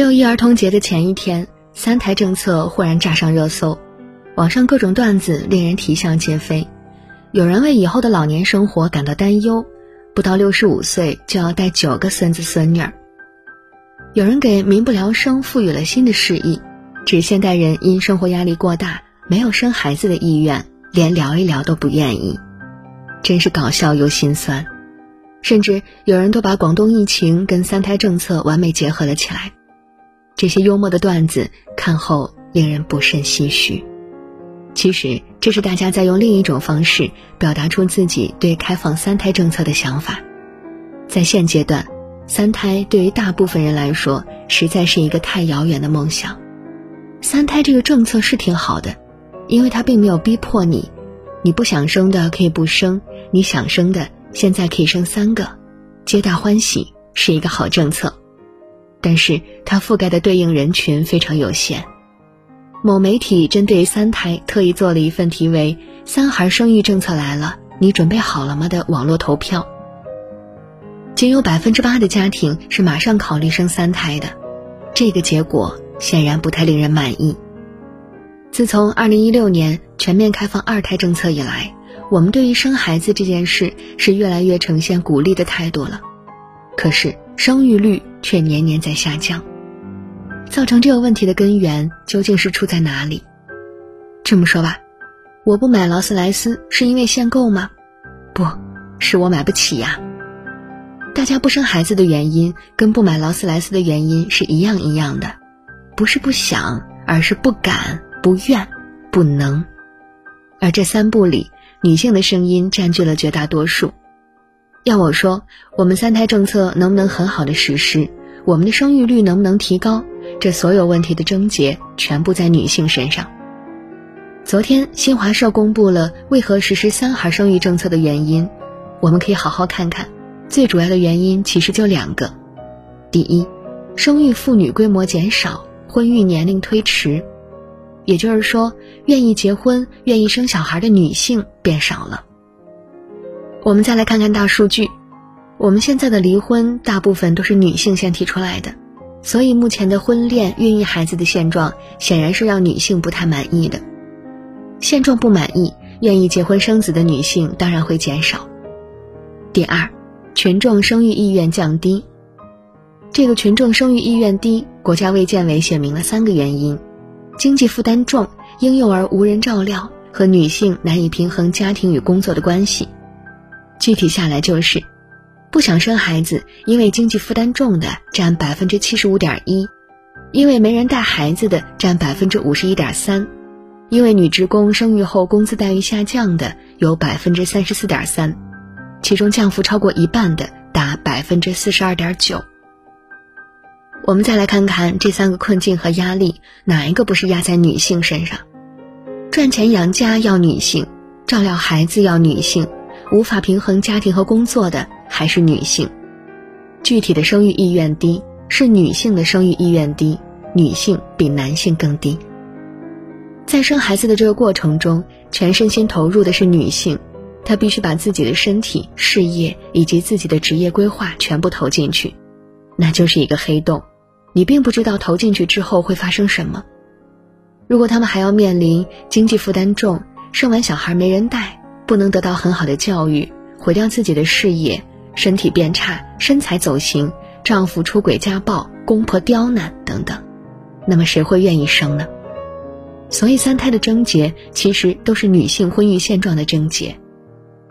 六一儿童节的前一天，三胎政策忽然炸上热搜，网上各种段子令人啼笑皆非。有人为以后的老年生活感到担忧，不到六十五岁就要带九个孙子孙女儿；有人给民不聊生赋予了新的释义，指现代人因生活压力过大，没有生孩子的意愿，连聊一聊都不愿意，真是搞笑又心酸。甚至有人都把广东疫情跟三胎政策完美结合了起来，这些幽默的段子看后令人不甚唏嘘。其实这是大家在用另一种方式表达出自己对开放三胎政策的想法。在现阶段，三胎对于大部分人来说实在是一个太遥远的梦想。三胎这个政策是挺好的，因为它并没有逼迫你，你不想生的可以不生，你想生的。现在可以生三个，皆大欢喜，是一个好政策。但是它覆盖的对应人群非常有限。某媒体针对三胎特意做了一份题为“三孩生育政策来了，你准备好了吗”的网络投票。仅有百分之八的家庭是马上考虑生三胎的，这个结果显然不太令人满意。自从二零一六年全面开放二胎政策以来。我们对于生孩子这件事是越来越呈现鼓励的态度了，可是生育率却年年在下降。造成这个问题的根源究竟是出在哪里？这么说吧，我不买劳斯莱斯是因为限购吗？不是我买不起呀。大家不生孩子的原因跟不买劳斯莱斯的原因是一样一样的，不是不想，而是不敢、不愿、不能。而这三步里。女性的声音占据了绝大多数。要我说，我们三胎政策能不能很好的实施，我们的生育率能不能提高，这所有问题的症结全部在女性身上。昨天新华社公布了为何实施三孩生育政策的原因，我们可以好好看看。最主要的原因其实就两个：第一，生育妇女规模减少，婚育年龄推迟。也就是说，愿意结婚、愿意生小孩的女性变少了。我们再来看看大数据，我们现在的离婚大部分都是女性先提出来的，所以目前的婚恋、孕育孩子的现状显然是让女性不太满意的。现状不满意，愿意结婚生子的女性当然会减少。第二，群众生育意愿降低。这个群众生育意愿低，国家卫健委写明了三个原因。经济负担重、婴幼儿无人照料和女性难以平衡家庭与工作的关系，具体下来就是：不想生孩子，因为经济负担重的占百分之七十五点一，因为没人带孩子的占百分之五十一点三，因为女职工生育后工资待遇下降的有百分之三十四点三，其中降幅超过一半的达百分之四十二点九。我们再来看看这三个困境和压力，哪一个不是压在女性身上？赚钱养家要女性，照料孩子要女性，无法平衡家庭和工作的还是女性。具体的生育意愿低，是女性的生育意愿低，女性比男性更低。在生孩子的这个过程中，全身心投入的是女性，她必须把自己的身体、事业以及自己的职业规划全部投进去，那就是一个黑洞。你并不知道投进去之后会发生什么。如果他们还要面临经济负担重、生完小孩没人带、不能得到很好的教育、毁掉自己的事业、身体变差、身材走形、丈夫出轨家暴、公婆刁难等等，那么谁会愿意生呢？所以三胎的症结其实都是女性婚育现状的症结。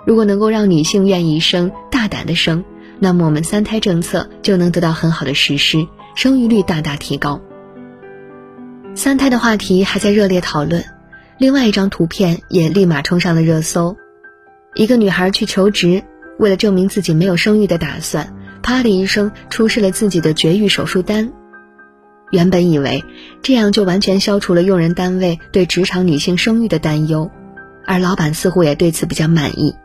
如果能够让女性愿意生、大胆的生，那么我们三胎政策就能得到很好的实施。生育率大大提高。三胎的话题还在热烈讨论，另外一张图片也立马冲上了热搜。一个女孩去求职，为了证明自己没有生育的打算，啪的一声出示了自己的绝育手术单。原本以为这样就完全消除了用人单位对职场女性生育的担忧，而老板似乎也对此比较满意。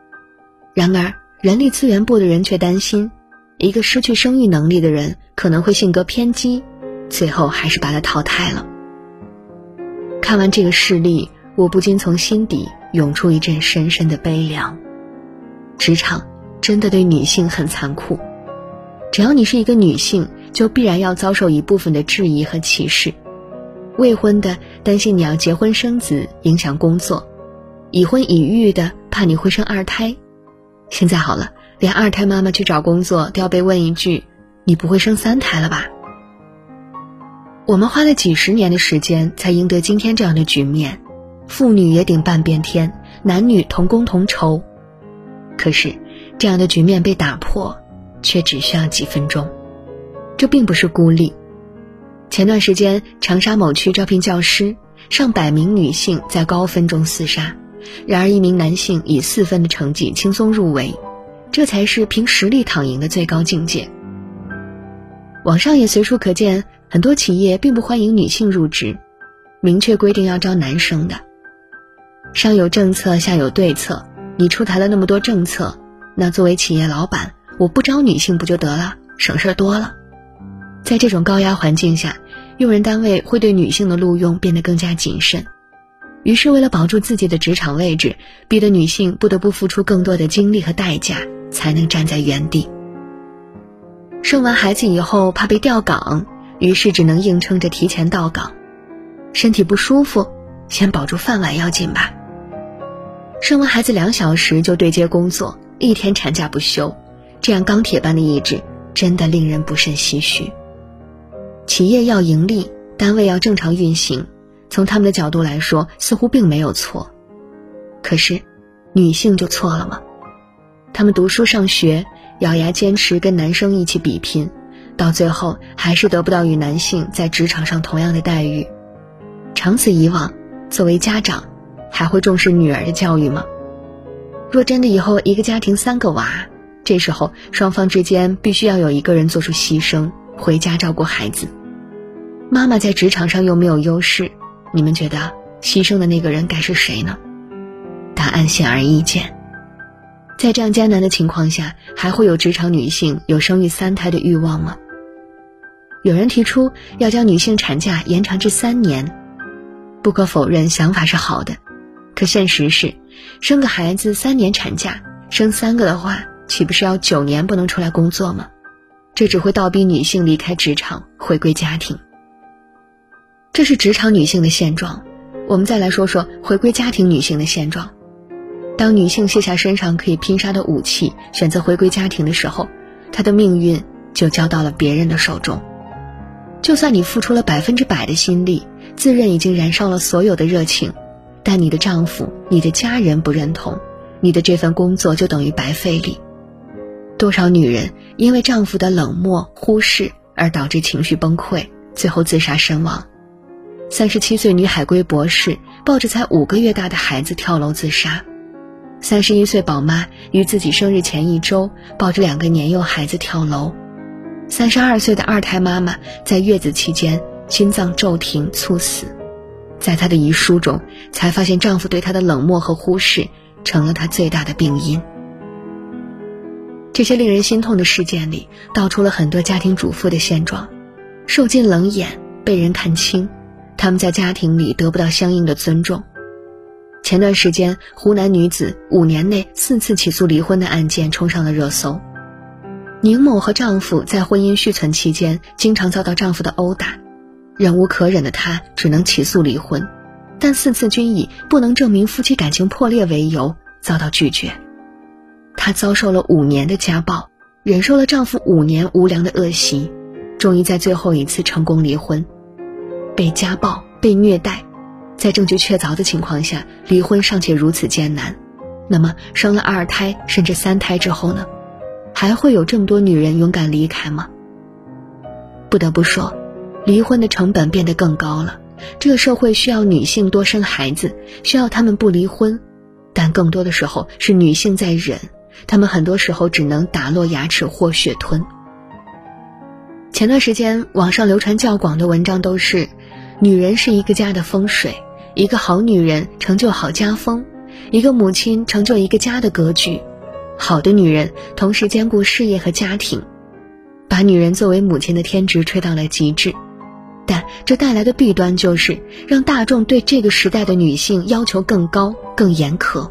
然而，人力资源部的人却担心。一个失去生育能力的人可能会性格偏激，最后还是把他淘汰了。看完这个事例，我不禁从心底涌出一阵深深的悲凉。职场真的对女性很残酷，只要你是一个女性，就必然要遭受一部分的质疑和歧视。未婚的担心你要结婚生子影响工作，已婚已育的怕你会生二胎。现在好了，连二胎妈妈去找工作都要被问一句：“你不会生三胎了吧？”我们花了几十年的时间才赢得今天这样的局面，妇女也顶半边天，男女同工同酬。可是，这样的局面被打破，却只需要几分钟。这并不是孤立。前段时间，长沙某区招聘教师，上百名女性在高分中厮杀，然而一名男性以四分的成绩轻松入围，这才是凭实力躺赢的最高境界。网上也随处可见，很多企业并不欢迎女性入职，明确规定要招男生的。上有政策，下有对策。你出台了那么多政策，那作为企业老板，我不招女性不就得了，省事儿多了。在这种高压环境下，用人单位会对女性的录用变得更加谨慎。于是，为了保住自己的职场位置，逼得女性不得不付出更多的精力和代价，才能站在原地。生完孩子以后怕被调岗，于是只能硬撑着提前到岗。身体不舒服，先保住饭碗要紧吧。生完孩子两小时就对接工作，一天产假不休，这样钢铁般的意志真的令人不胜唏嘘。企业要盈利，单位要正常运行，从他们的角度来说似乎并没有错。可是，女性就错了吗？她们读书上学，咬牙坚持跟男生一起比拼，到最后还是得不到与男性在职场上同样的待遇。长此以往，作为家长。还会重视女儿的教育吗？若真的以后一个家庭三个娃，这时候双方之间必须要有一个人做出牺牲，回家照顾孩子。妈妈在职场上又没有优势，你们觉得牺牲的那个人该是谁呢？答案显而易见。在这样艰难的情况下，还会有职场女性有生育三胎的欲望吗？有人提出要将女性产假延长至三年，不可否认，想法是好的。可现实是，生个孩子三年产假，生三个的话，岂不是要九年不能出来工作吗？这只会倒逼女性离开职场，回归家庭。这是职场女性的现状。我们再来说说回归家庭女性的现状。当女性卸下身上可以拼杀的武器，选择回归家庭的时候，她的命运就交到了别人的手中。就算你付出了百分之百的心力，自认已经燃烧了所有的热情。但你的丈夫、你的家人不认同，你的这份工作就等于白费力。多少女人因为丈夫的冷漠、忽视而导致情绪崩溃，最后自杀身亡。三十七岁女海归博士抱着才五个月大的孩子跳楼自杀。三十一岁宝妈于自己生日前一周抱着两个年幼孩子跳楼。三十二岁的二胎妈妈在月子期间心脏骤停猝死。在她的遗书中，才发现丈夫对她的冷漠和忽视，成了她最大的病因。这些令人心痛的事件里，道出了很多家庭主妇的现状：受尽冷眼，被人看轻，他们在家庭里得不到相应的尊重。前段时间，湖南女子五年内四次起诉离婚的案件冲上了热搜。宁某和丈夫在婚姻续存期间，经常遭到丈夫的殴打。忍无可忍的她只能起诉离婚，但四次均以不能证明夫妻感情破裂为由遭到拒绝。她遭受了五年的家暴，忍受了丈夫五年无良的恶习，终于在最后一次成功离婚。被家暴、被虐待，在证据确凿的情况下，离婚尚且如此艰难，那么生了二胎甚至三胎之后呢？还会有这么多女人勇敢离开吗？不得不说。离婚的成本变得更高了，这个社会需要女性多生孩子，需要她们不离婚，但更多的时候是女性在忍，她们很多时候只能打落牙齿或血吞。前段时间网上流传较广的文章都是：女人是一个家的风水，一个好女人成就好家风，一个母亲成就一个家的格局，好的女人同时兼顾事业和家庭，把女人作为母亲的天职吹到了极致。但这带来的弊端就是让大众对这个时代的女性要求更高、更严苛。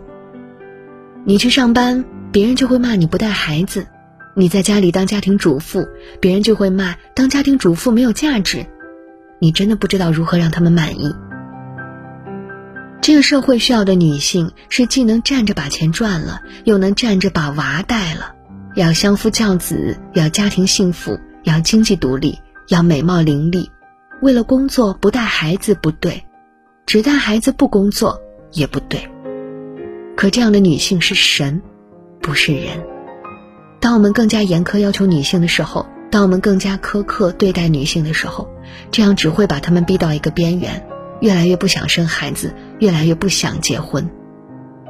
你去上班，别人就会骂你不带孩子；你在家里当家庭主妇，别人就会骂当家庭主妇没有价值。你真的不知道如何让他们满意。这个社会需要的女性是既能站着把钱赚了，又能站着把娃带了，要相夫教子，要家庭幸福，要经济独立，要美貌伶俐。为了工作不带孩子不对，只带孩子不工作也不对。可这样的女性是神，不是人。当我们更加严苛要求女性的时候，当我们更加苛刻对待女性的时候，这样只会把她们逼到一个边缘，越来越不想生孩子，越来越不想结婚。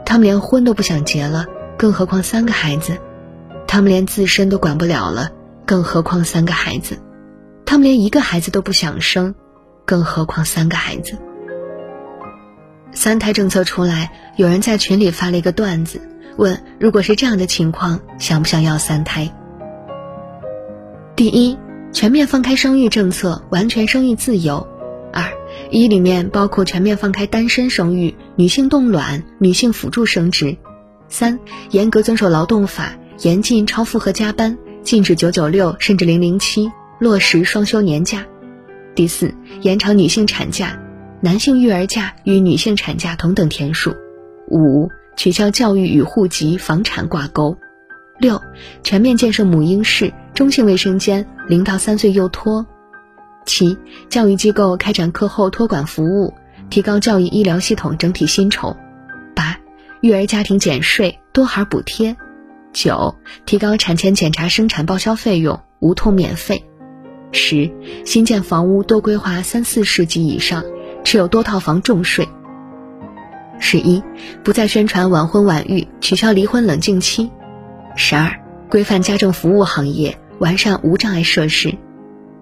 她们连婚都不想结了，更何况三个孩子？她们连自身都管不了了，更何况三个孩子？他们连一个孩子都不想生，更何况三个孩子？三胎政策出来，有人在群里发了一个段子。问：如果是这样的情况，想不想要三胎？第一，全面放开生育政策，完全生育自由。二，一里面包括全面放开单身生育、女性冻卵、女性辅助生殖。三，严格遵守劳动法，严禁超负荷加班，禁止九九六甚至零零七，落实双休年假。第四，延长女性产假，男性育儿假与女性产假同等天数。五。取消教育与户籍、房产挂钩。六，全面建设母婴室、中性卫生间，零到三岁幼托。七，教育机构开展课后托管服务，提高教育医疗系统整体薪酬。八，育儿家庭减税，多孩补贴。九，提高产前检查、生产报销费用，无痛免费。十，新建房屋多规划三四室及以上，持有多套房重税。十一，不再宣传晚婚晚育，取消离婚冷静期。十二，规范家政服务行业，完善无障碍设施。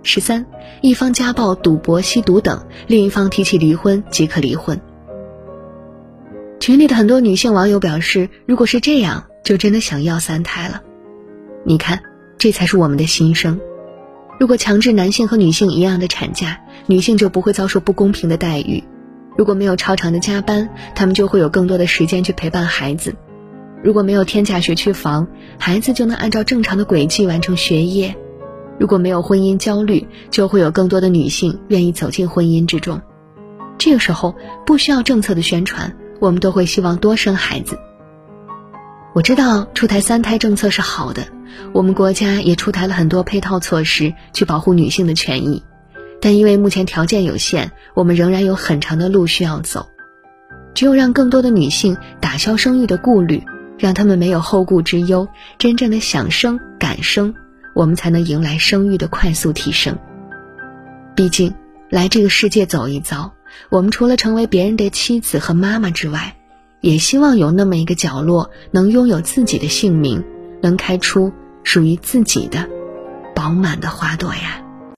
十三，一方家暴、赌博、吸毒等，另一方提起离婚即可离婚。群里的很多女性网友表示，如果是这样，就真的想要三胎了。你看，这才是我们的心声。如果强制男性和女性一样的产假，女性就不会遭受不公平的待遇。如果没有超长的加班，他们就会有更多的时间去陪伴孩子；如果没有天价学区房，孩子就能按照正常的轨迹完成学业；如果没有婚姻焦虑，就会有更多的女性愿意走进婚姻之中。这个时候不需要政策的宣传，我们都会希望多生孩子。我知道出台三胎政策是好的，我们国家也出台了很多配套措施去保护女性的权益。但因为目前条件有限，我们仍然有很长的路需要走。只有让更多的女性打消生育的顾虑，让她们没有后顾之忧，真正的想生敢生，我们才能迎来生育的快速提升。毕竟，来这个世界走一遭，我们除了成为别人的妻子和妈妈之外，也希望有那么一个角落，能拥有自己的姓名，能开出属于自己的饱满的花朵呀。